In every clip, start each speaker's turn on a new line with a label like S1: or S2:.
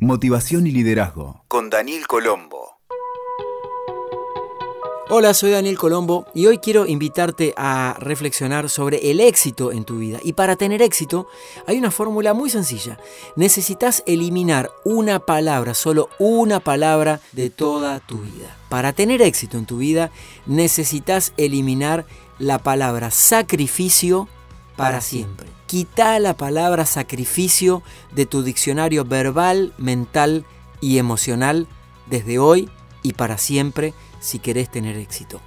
S1: Motivación y liderazgo con Daniel Colombo.
S2: Hola, soy Daniel Colombo y hoy quiero invitarte a reflexionar sobre el éxito en tu vida. Y para tener éxito hay una fórmula muy sencilla. Necesitas eliminar una palabra, solo una palabra de toda tu vida. Para tener éxito en tu vida necesitas eliminar la palabra sacrificio para siempre. Quita la palabra sacrificio de tu diccionario verbal, mental y emocional desde hoy y para siempre si querés tener éxito.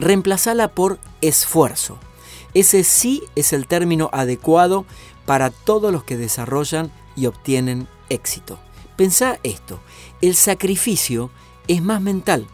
S2: Reemplazala por esfuerzo. Ese sí es el término adecuado para todos los que desarrollan y obtienen éxito. Pensá esto, el sacrificio es más mental.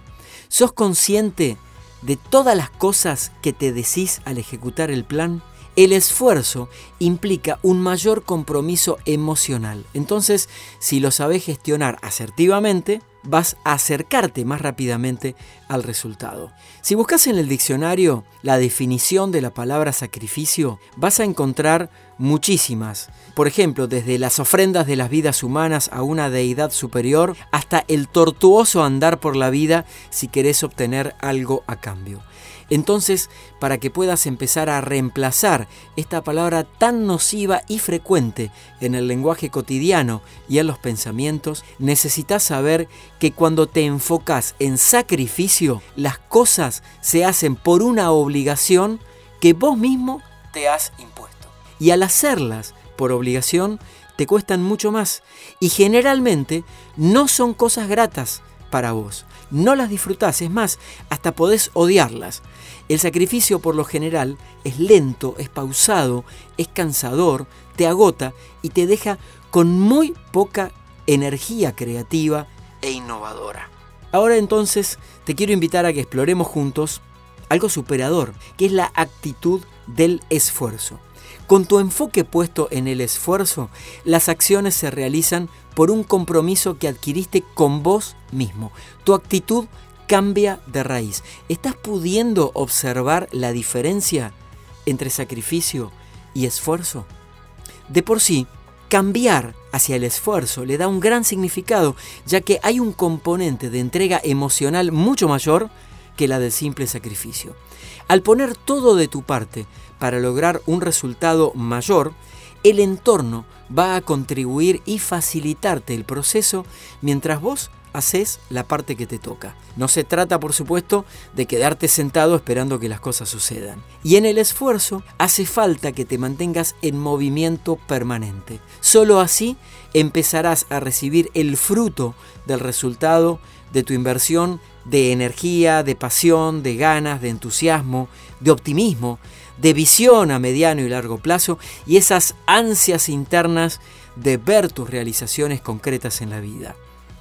S2: ¿Sos consciente de todas las cosas que te decís al ejecutar el plan? El esfuerzo implica un mayor compromiso emocional. Entonces, si lo sabes gestionar asertivamente, vas a acercarte más rápidamente al resultado. Si buscas en el diccionario la definición de la palabra sacrificio, vas a encontrar muchísimas. Por ejemplo, desde las ofrendas de las vidas humanas a una deidad superior hasta el tortuoso andar por la vida si querés obtener algo a cambio. Entonces, para que puedas empezar a reemplazar esta palabra tan nociva y frecuente en el lenguaje cotidiano y en los pensamientos, necesitas saber que cuando te enfocas en sacrificio, las cosas se hacen por una obligación que vos mismo te has impuesto. Y al hacerlas por obligación, te cuestan mucho más y generalmente no son cosas gratas para vos. No las disfrutás, es más, hasta podés odiarlas. El sacrificio por lo general es lento, es pausado, es cansador, te agota y te deja con muy poca energía creativa e innovadora. Ahora entonces te quiero invitar a que exploremos juntos algo superador, que es la actitud del esfuerzo. Con tu enfoque puesto en el esfuerzo, las acciones se realizan por un compromiso que adquiriste con vos mismo. Tu actitud cambia de raíz. ¿Estás pudiendo observar la diferencia entre sacrificio y esfuerzo? De por sí, cambiar hacia el esfuerzo le da un gran significado, ya que hay un componente de entrega emocional mucho mayor que la del simple sacrificio. Al poner todo de tu parte para lograr un resultado mayor, el entorno va a contribuir y facilitarte el proceso mientras vos haces la parte que te toca. No se trata, por supuesto, de quedarte sentado esperando que las cosas sucedan. Y en el esfuerzo hace falta que te mantengas en movimiento permanente. Solo así empezarás a recibir el fruto del resultado de tu inversión de energía, de pasión, de ganas, de entusiasmo, de optimismo, de visión a mediano y largo plazo y esas ansias internas de ver tus realizaciones concretas en la vida.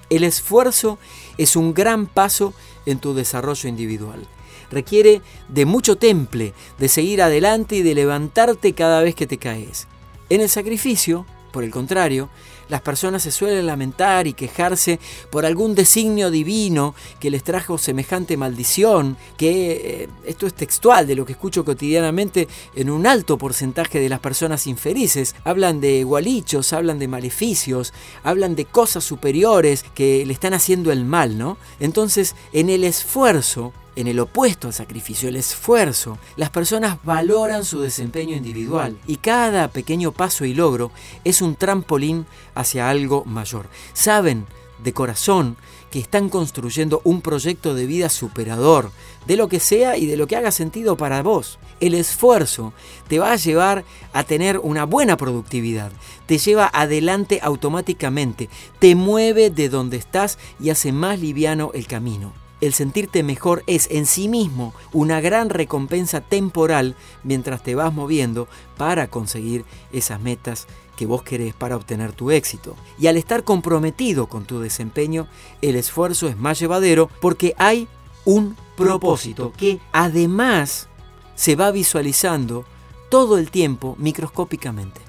S2: El esfuerzo es un gran paso en tu desarrollo individual. Requiere de mucho temple, de seguir adelante y de levantarte cada vez que te caes. En el sacrificio, por el contrario, las personas se suelen lamentar y quejarse por algún designio divino que les trajo semejante maldición, que eh, esto es textual de lo que escucho cotidianamente en un alto porcentaje de las personas infelices. Hablan de gualichos, hablan de maleficios, hablan de cosas superiores que le están haciendo el mal, ¿no? Entonces, en el esfuerzo en el opuesto al sacrificio, el esfuerzo, las personas valoran su desempeño individual y cada pequeño paso y logro es un trampolín hacia algo mayor. Saben de corazón que están construyendo un proyecto de vida superador, de lo que sea y de lo que haga sentido para vos. El esfuerzo te va a llevar a tener una buena productividad, te lleva adelante automáticamente, te mueve de donde estás y hace más liviano el camino el sentirte mejor es en sí mismo una gran recompensa temporal mientras te vas moviendo para conseguir esas metas que vos querés para obtener tu éxito. Y al estar comprometido con tu desempeño, el esfuerzo es más llevadero porque hay un propósito que además se va visualizando todo el tiempo microscópicamente.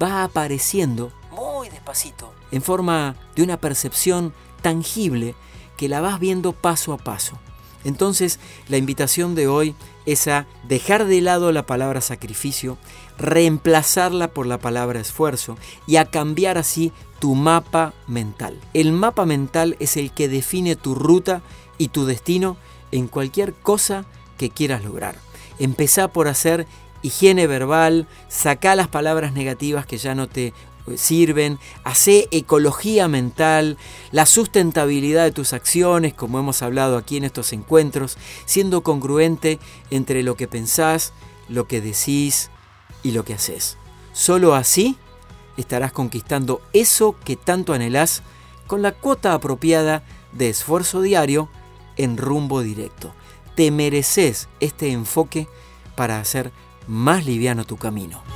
S2: Va apareciendo muy despacito, en forma de una percepción tangible que la vas viendo paso a paso. Entonces, la invitación de hoy es a dejar de lado la palabra sacrificio, reemplazarla por la palabra esfuerzo y a cambiar así tu mapa mental. El mapa mental es el que define tu ruta y tu destino en cualquier cosa que quieras lograr. Empezá por hacer higiene verbal, saca las palabras negativas que ya no te sirven, hace ecología mental, la sustentabilidad de tus acciones, como hemos hablado aquí en estos encuentros, siendo congruente entre lo que pensás, lo que decís y lo que haces. Solo así estarás conquistando eso que tanto anhelás con la cuota apropiada de esfuerzo diario en rumbo directo. Te mereces este enfoque para hacer más liviano tu camino.